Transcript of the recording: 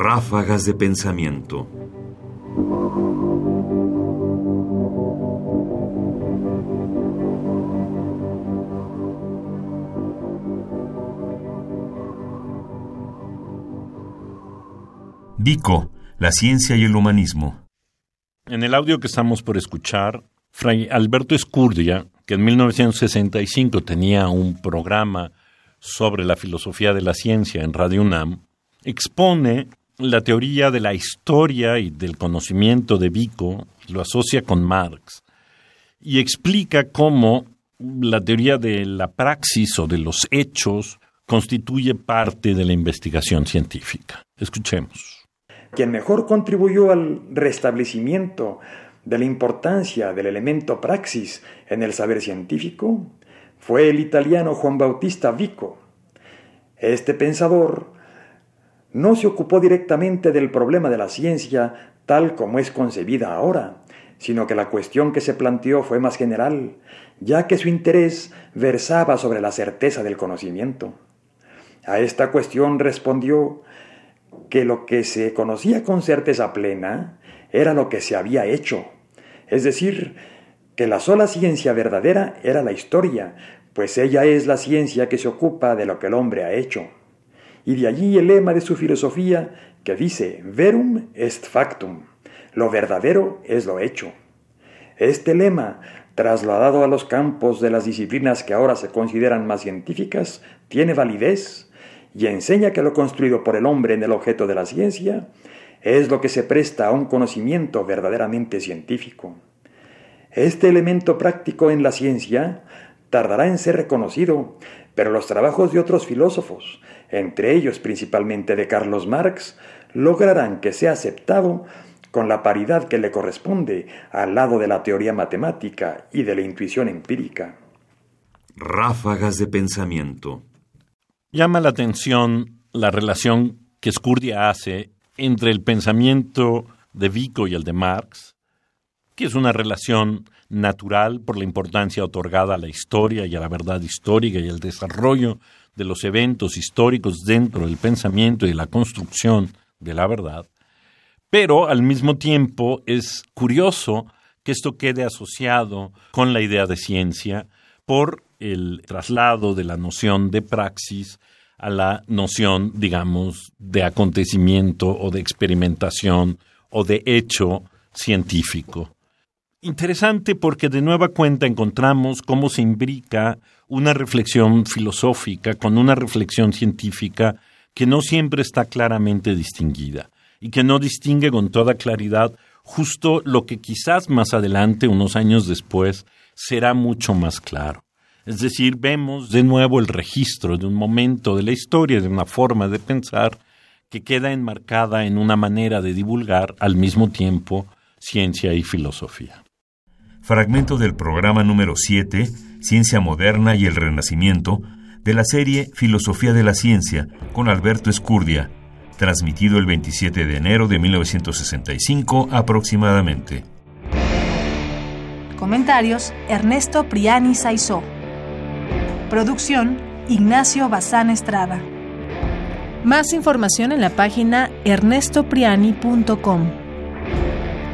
Ráfagas de pensamiento. Vico, la ciencia y el humanismo. En el audio que estamos por escuchar, Fray Alberto Escurdia, que en 1965 tenía un programa sobre la filosofía de la ciencia en Radio UNAM, expone la teoría de la historia y del conocimiento de Vico, lo asocia con Marx, y explica cómo la teoría de la praxis o de los hechos constituye parte de la investigación científica. Escuchemos. Quien mejor contribuyó al restablecimiento de la importancia del elemento praxis en el saber científico fue el italiano Juan Bautista Vico. Este pensador no se ocupó directamente del problema de la ciencia tal como es concebida ahora, sino que la cuestión que se planteó fue más general, ya que su interés versaba sobre la certeza del conocimiento. A esta cuestión respondió que lo que se conocía con certeza plena era lo que se había hecho, es decir, que la sola ciencia verdadera era la historia, pues ella es la ciencia que se ocupa de lo que el hombre ha hecho. Y de allí el lema de su filosofía que dice, verum est factum, lo verdadero es lo hecho. Este lema, trasladado a los campos de las disciplinas que ahora se consideran más científicas, tiene validez y enseña que lo construido por el hombre en el objeto de la ciencia es lo que se presta a un conocimiento verdaderamente científico. Este elemento práctico en la ciencia tardará en ser reconocido, pero los trabajos de otros filósofos, entre ellos principalmente de Carlos Marx, lograrán que sea aceptado con la paridad que le corresponde al lado de la teoría matemática y de la intuición empírica. Ráfagas de pensamiento. Llama la atención la relación que Scurdia hace entre el pensamiento de Vico y el de Marx, que es una relación natural por la importancia otorgada a la historia y a la verdad histórica y el desarrollo de los eventos históricos dentro del pensamiento y la construcción de la verdad, pero al mismo tiempo es curioso que esto quede asociado con la idea de ciencia por el traslado de la noción de praxis a la noción, digamos, de acontecimiento o de experimentación o de hecho científico. Interesante porque de nueva cuenta encontramos cómo se imbrica una reflexión filosófica con una reflexión científica que no siempre está claramente distinguida y que no distingue con toda claridad justo lo que quizás más adelante, unos años después, será mucho más claro. Es decir, vemos de nuevo el registro de un momento de la historia, de una forma de pensar que queda enmarcada en una manera de divulgar al mismo tiempo ciencia y filosofía. Fragmento del programa número 7, Ciencia Moderna y el Renacimiento, de la serie Filosofía de la Ciencia, con Alberto Escurdia, transmitido el 27 de enero de 1965 aproximadamente. Comentarios: Ernesto Priani Saizó. Producción: Ignacio Bazán Estrada. Más información en la página ernestopriani.com.